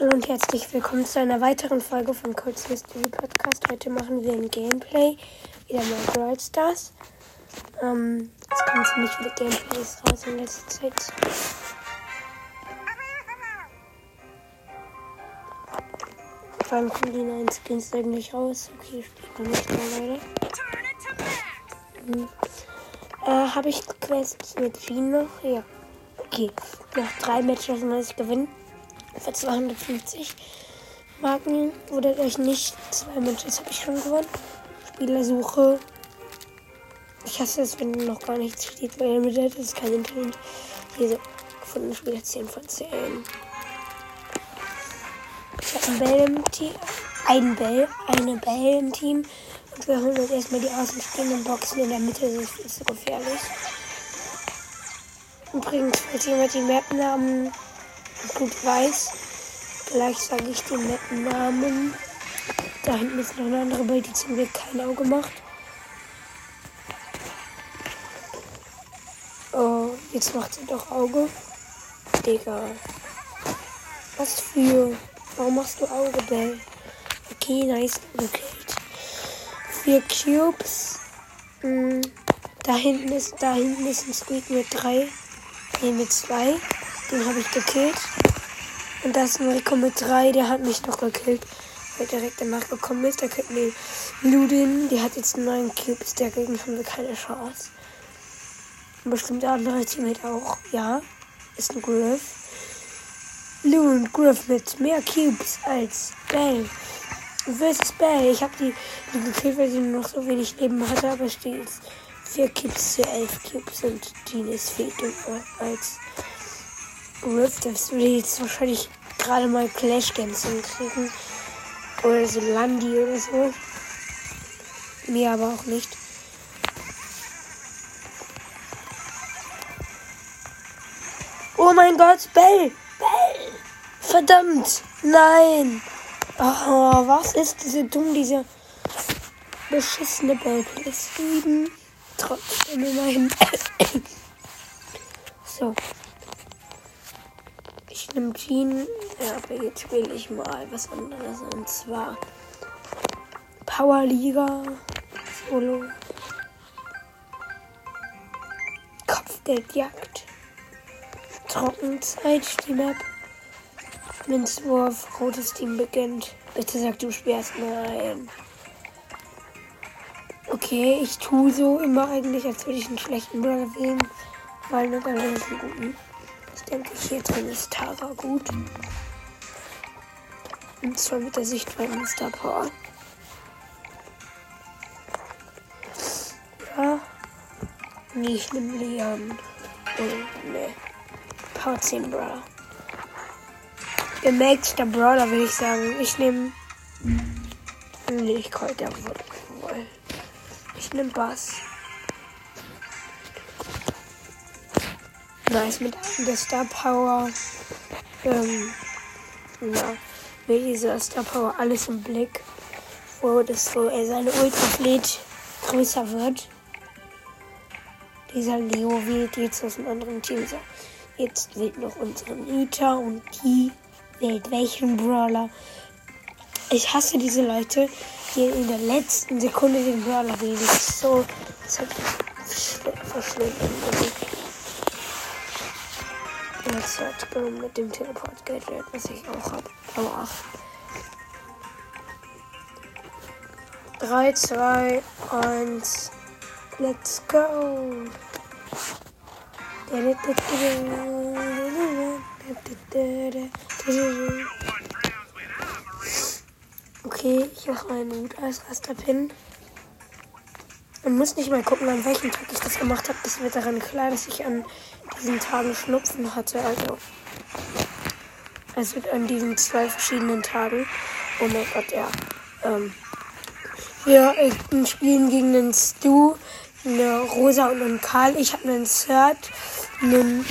Hallo und herzlich willkommen zu einer weiteren Folge von Codes History Podcast. Heute machen wir ein Gameplay, wieder mal Brawl Stars. Ähm, es kommen ziemlich viele Gameplays raus in letzter Zeit. Vor allem kommen die neuen Skins eigentlich raus. Okay, spielt man nicht mehr leider. Hm. Äh, habe ich Quests mit Jean noch? Ja. Okay, nach drei Matches muss ich gewinnen für 250 Marken. Wundert euch nicht, zwei Matches habe ich schon gewonnen. Spielersuche. Ich hasse es, wenn noch gar nichts steht, weil mit das ist kein Internet. Hier so gefunden Spieler 10 von 10. Ich habe ein Bell im Team. Ein Bell, eine Bell im Team. Und wir holen uns erstmal die außenstehenden Boxen in der Mitte. Das ist so gefährlich. Übrigens, falls jemand die Map-Namen gut weiß. Gleich sage ich den netten Namen. Da hinten ist noch eine andere Bild, die zum Glück kein Auge macht. Oh, jetzt macht sie doch Auge. Digga. Was für. Warum machst du Auge, Bell? Okay, nice. Okay. Vier Cubes. Hm. Da hinten ist, da hinten ist ein Squeak mit drei. Ne, mit zwei. Den habe ich gekillt. Und das ist ein Rico mit 3, der hat mich noch gekillt. Weil direkt danach gekommen ist. Da könnten wir Ludin, die hat jetzt 9 Cubes, dagegen haben wir keine Chance. Und bestimmt der andere Teammate auch. Ja, ist ein Griff. Lou und Griff mit mehr Cubes als Bell. Versus Bell. Ich habe die, die gekillt, weil sie nur noch so wenig Leben hatte, aber steht jetzt 4 Cubes zu 11 Cubes und Jean ist viel dümmer als Rift, das würde jetzt wahrscheinlich gerade mal Clash Games hinkriegen. Oder so Landi oder so. Mir aber auch nicht. Oh mein Gott, Bell! Bell! Verdammt! Nein! Oh, was ist diese dumm, diese beschissene Bell plus 7? Trotzdem immerhin. so. Ich nehme Jean. Ja, aber jetzt spiele ich mal was anderes. Und zwar Powerliga Solo. Kopfgeldjagd. Trockenzeit, die Map. Münzwurf, rotes Team beginnt. Bitte sag, du sperrst nein. Okay, ich tue so immer eigentlich, als würde ich einen schlechten Brawler wählen. Weil nicht alle einen guten denke ich, hier drin ist Tara gut. Und zwar mit der Sicht von Star Power. Ja. Nee, ich nehme Leon. Oh, nee. Power 10 Brawler. Der Maxter Brawler will ich sagen. Ich nehme. Nee, ich kann der wohl. Ich nehme Bass. Nice mit der Star Power. Ähm, ja, mit dieser Star Power alles im Blick, wo das wo er seine Ultrafleet größer wird. Dieser Leo wählt jetzt aus einem anderen Team. Jetzt wählt noch unsere Nita und die wählt welchen Brawler. Ich hasse diese Leute, die in der letzten Sekunde den Brawler wählen. Das ist so. Das hat verschlimmend. Jetzt hat mit dem Teleport-Gadget, was ich auch habe. Aber ach. 3, 2, 1. Let's go. Okay, ich mache meinen Mut als erster Pin. Man muss nicht mal gucken, an welchem Tag ich das gemacht habe. Das wird daran klar, dass ich an diesen Tagen Schnupfen hatte. Also, also an diesen zwei verschiedenen Tagen. Oh mein Gott, ja. Ähm, wir spielen gegen einen Stu, eine Rosa und einen Karl. Ich habe einen Cert, einen,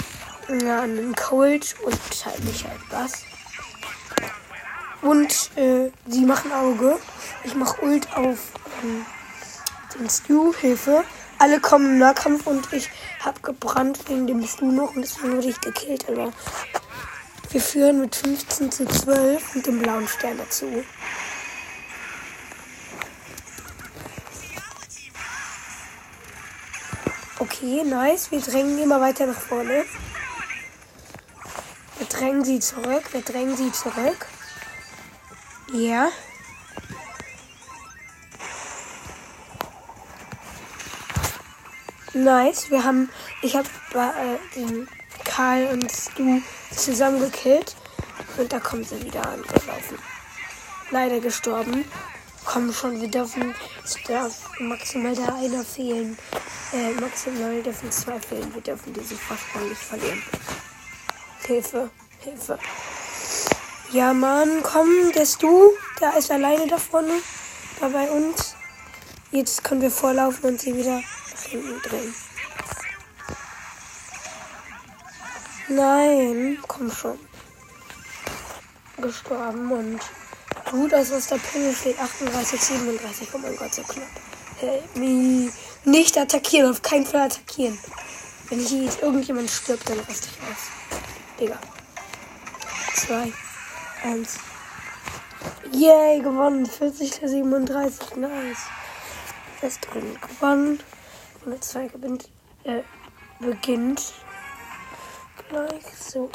ja, einen Cold und halt nicht halt was. Und äh, sie machen Auge. Ich mache Ult auf ähm, den Stu. Hilfe. Alle kommen im Nahkampf und ich habe gebrannt wegen dem noch und deswegen wurde ich gekillt, aber Wir führen mit 15 zu 12 mit dem blauen Stern dazu. Okay, nice. Wir drängen immer weiter nach vorne. Wir drängen sie zurück. Wir drängen sie zurück. Ja. Nice. Wir haben. Ich habe äh, den Karl und du zusammen gekillt. Und da kommen sie wieder angelaufen. Leider gestorben. Komm schon, wir dürfen. Es darf maximal da einer fehlen. Äh, maximal dürfen zwei fehlen. Wir dürfen diese Fassball nicht verlieren. Hilfe, Hilfe. Ja, Mann, komm, der ist du. Der ist alleine da vorne. Da bei uns. Jetzt können wir vorlaufen und sie wieder hinten drehen. Nein, komm schon. Gestorben und gut, aus was der Pingel steht. 38, 37. Oh mein Gott, so knapp. Help me. Nicht attackieren, auf keinen Fall attackieren. Wenn hier irgendjemand stirbt, dann raste ich aus. Digga. Zwei. Eins. Yay, gewonnen. 40 zu 37. Nice. Fest drin gewonnen. Runde 2 gewinnt. Äh, beginnt. Gleich so.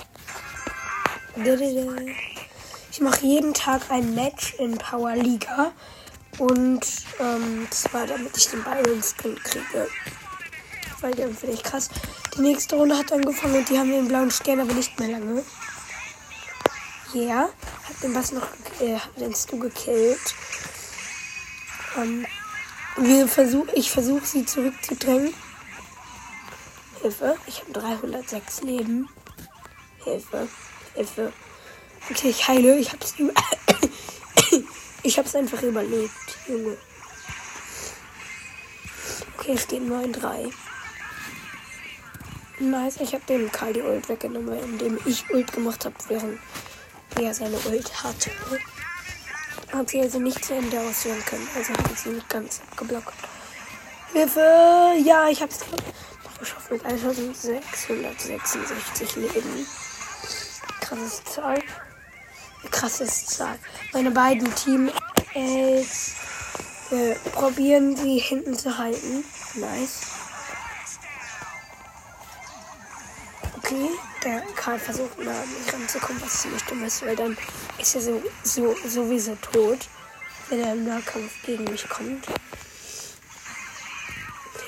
Ich mache jeden Tag ein Match in Power Liga. Und ähm, zwar damit ich den Byron Skin kriege. Weil der finde ich krass. Die nächste Runde hat angefangen und die haben den blauen Stern, aber nicht mehr lange. Yeah. hat den was noch, äh, hat den Stu gekillt. Ähm, wir versuch, ich versuche sie zurückzudrängen. Hilfe, ich habe 306 Leben. Hilfe, Hilfe. Okay, ich heile, ich hab's über. ich hab's einfach überlebt, Junge. Okay, es steht 9-3. Nice, ich habe dem Karl die Ult weggenommen, indem ich Ult gemacht habe, während er seine Ult hatte. Hat sie also nicht zu Ende ausführen können, also hat sie nicht ganz abgeblockt. Hilfe! Ja, ich hab's noch geschafft mit 1666 Leben. Krasses Zahl. Krasses Zahl. Meine beiden Teammates äh, probieren sie hinten zu halten. Nice. Okay, der Karl versucht mal an mich ranzukommen, was ziemlich dumm ist, weil dann ist er so, so, sowieso tot, wenn er im Nahkampf gegen mich kommt.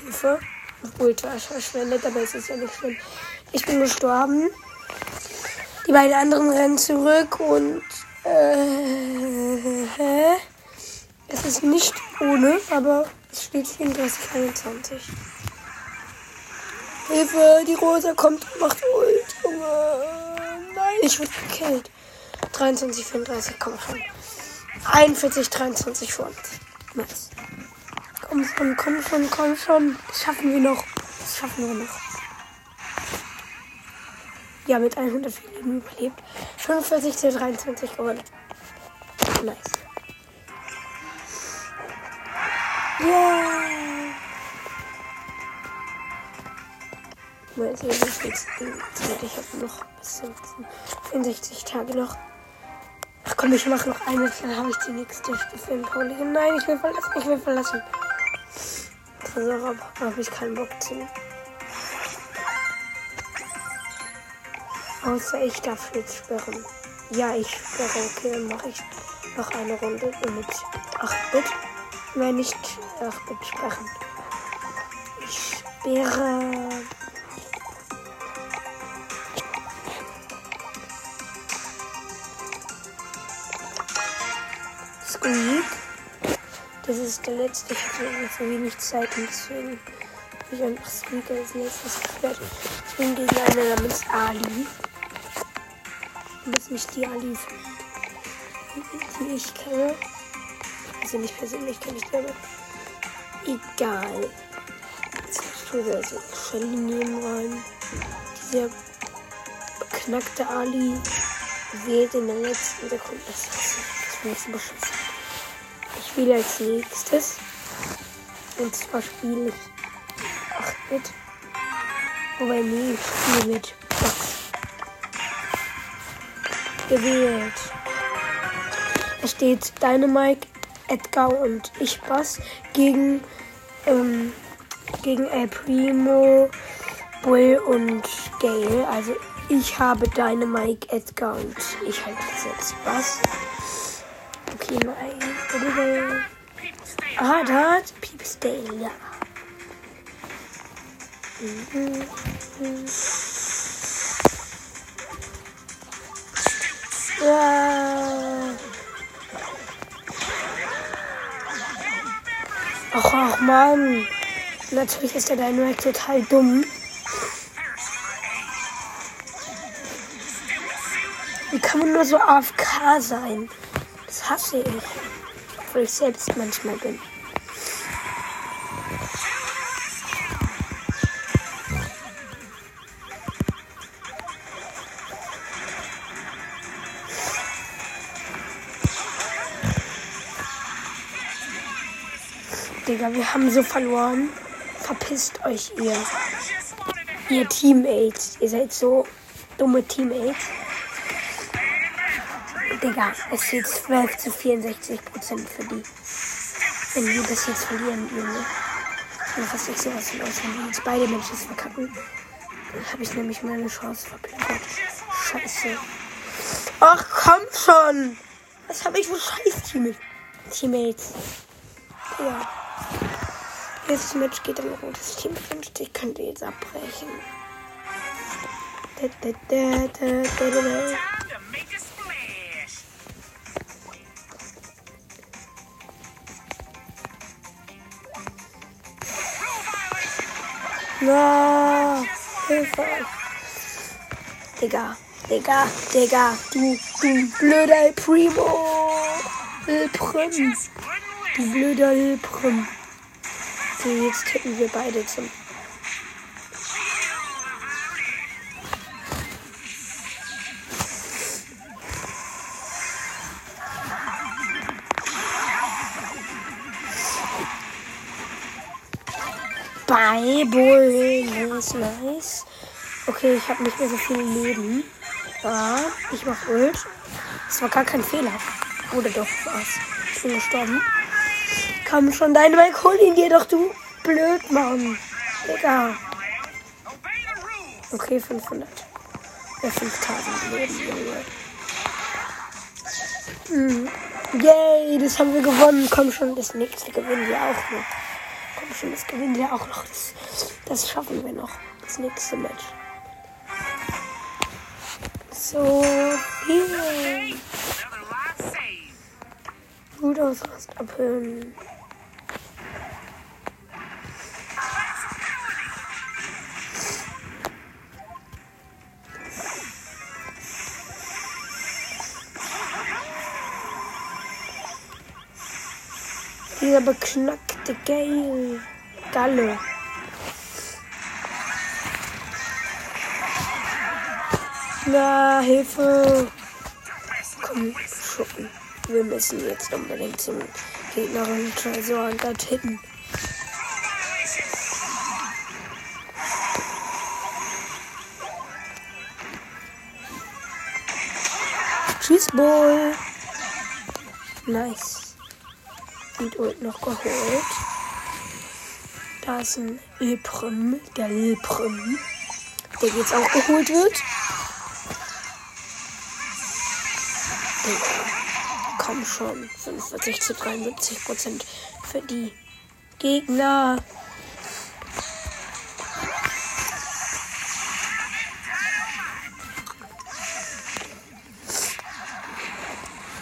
Hilfe. Ultra verschwendet, aber es ist ja nicht schlimm. Ich bin gestorben. Die beiden anderen rennen zurück und äh, es ist nicht ohne, aber es steht 34, 21. Hilfe, die Rosa kommt und macht Ult. Nein, ich wurde gekillt. 23, 34, komm schon. 41, 23 vor uns. Nice. Komm schon, komm schon, komm schon. Das schaffen wir noch. Das schaffen wir noch. Ja, mit 104 Leben überlebt. 45 zu 23 gewonnen. Nice. Yeah! Mal sehen, wie viel Zeit ich habe noch bis 64 Tage noch. Ach komm, ich mache noch eine, dann habe ich die nächste Stufe in Pauli. Nein, ich will verlassen, ich will verlassen. Tresor habe ich keinen Bock zu. Außer ich darf jetzt sperren. Ja, ich sperre. Okay, dann mache ich noch eine Runde mit 8-Bit. Nein, nicht 8-Bit sperren. Ich sperre. Das ist der letzte. Ich hatte ungefähr wenig Zeit und deswegen habe ich einfach Squeak als letztes geführt. Ich bin gegen einen namens Ali. Und das nicht die Ali, die ich kenne. Also nicht persönlich kenne ich glaube. Egal. Jetzt tue ich also Shelly nehmen rein. Dieser beknackte Ali wählt in der letzten Sekunde. Das ist, das so beschissen spiele als nächstes. Und zwar spiele ich 8-Bit. Wobei, nee, ich spiele mit Box. gewählt. Es steht Dynamite, Edgar und ich Bass gegen, ähm, gegen El Primo, Bull und Gale. Also ich habe Dynamite, Edgar und ich halte jetzt Bass. Ah, da hat Piepsdale, ja. Ja. Ach, ach Mann. Natürlich ist der Dynamite total dumm. Wie kann man nur so AFK sein? Das hasse ich. Obwohl ich selbst manchmal bin. Digga, wir haben so verloren. Verpisst euch, ihr. Ihr Teammates. Ihr seid so dumme Teammates. Digga, es steht 12 zu 64 Prozent für die. Wenn wir das jetzt verlieren, Junge. Dann was ich sowas von aus, wenn wir jetzt beide Menschen verkacken. Dann habe ich nämlich meine Chance verplempert. Scheiße. Ach, komm schon! Was habe ich für scheiß Teammates? Ja. Jetzt Match geht um das Team 50. Könnt ihr jetzt abbrechen. Da, da, da, Na, Hilfe. Digga, Digga, Digga, du, du blöder Primo. Ilprim. Du blöder Ilprim. So, jetzt tippen wir beide zum. Bible. Nice, nice. Okay, ich habe nicht mehr so viel Leben. Ja, ich mach Ult. Das war gar kein Fehler. Oder doch was? Ich bin gestorben. Komm schon, deine Mike, hol ihn dir doch, du blöd, Mann. Digga. Okay, 500. Ja, 5000 Leben. Mhm. Yay, das haben wir gewonnen. Komm schon, das nächste gewinnen wir auch noch. Schon, das gewinnen wir auch noch. Das, das schaffen wir noch. Das nächste Match. So viel. Gut aus, abhören. Dieser beknackte Gale. Galle. Na, Hilfe. Komm, schuppen. Wir müssen jetzt unbedingt zum gegnerischen Tresor und dort hitten. Tschüss, Boy. Nice. Und Ult noch geholt. Da ist ein Ilprim, der Ilprim, der jetzt auch geholt wird. Komm schon, 45 zu 73 Prozent für die Gegner.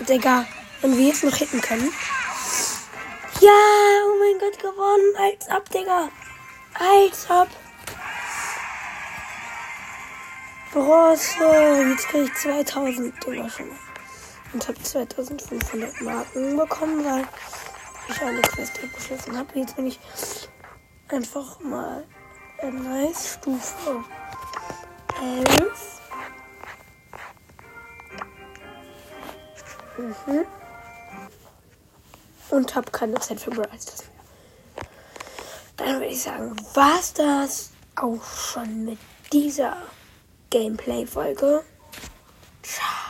Digga, wenn wir jetzt noch hitten können. Ja, oh mein Gott, gewonnen. Als ab, Digga. Als ab. Bronze. Jetzt kriege ich 2000 Digga schon. Und habe 2500 Marken bekommen, weil ich eine Quest abgeschlossen habe. Jetzt bin ich einfach mal in nice Stufe 11. Mhm und habe keine Zeit für Brawl Stars mehr. Dann würde ich sagen, war's das auch schon mit dieser Gameplay-Folge. Ciao.